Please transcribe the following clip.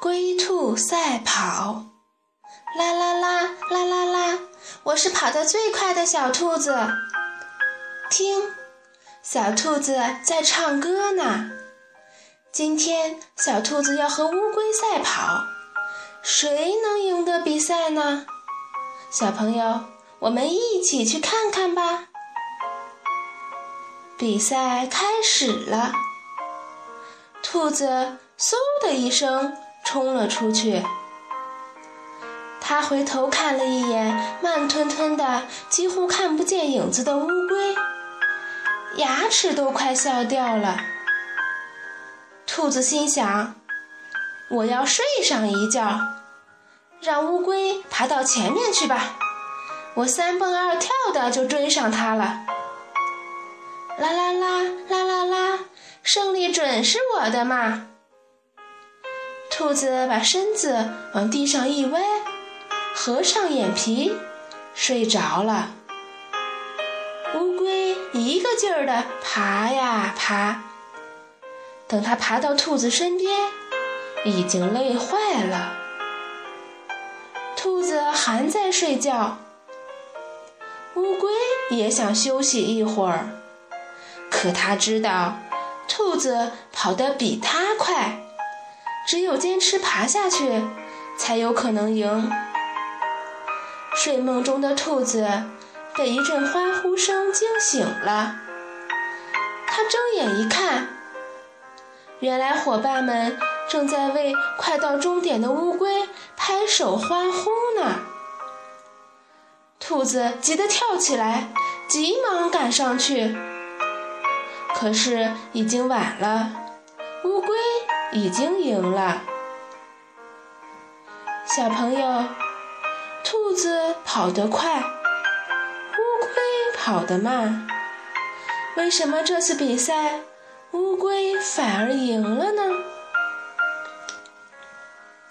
龟兔赛跑，啦啦啦啦啦啦！我是跑得最快的小兔子。听，小兔子在唱歌呢。今天小兔子要和乌龟赛跑，谁能赢得比赛呢？小朋友，我们一起去看看吧。比赛开始了，兔子嗖的一声冲了出去。他回头看了一眼慢吞吞的、几乎看不见影子的乌龟，牙齿都快笑掉了。兔子心想：“我要睡上一觉，让乌龟爬到前面去吧，我三蹦二跳的就追上它了。”啦啦啦啦啦啦，胜利准是我的嘛！兔子把身子往地上一歪，合上眼皮，睡着了。乌龟一个劲儿的爬呀爬，等它爬到兔子身边，已经累坏了。兔子还在睡觉，乌龟也想休息一会儿。可它知道，兔子跑得比它快，只有坚持爬下去，才有可能赢。睡梦中的兔子被一阵欢呼声惊醒了，他睁眼一看，原来伙伴们正在为快到终点的乌龟拍手欢呼呢。兔子急得跳起来，急忙赶上去。可是已经晚了，乌龟已经赢了。小朋友，兔子跑得快，乌龟跑得慢，为什么这次比赛乌龟反而赢了呢？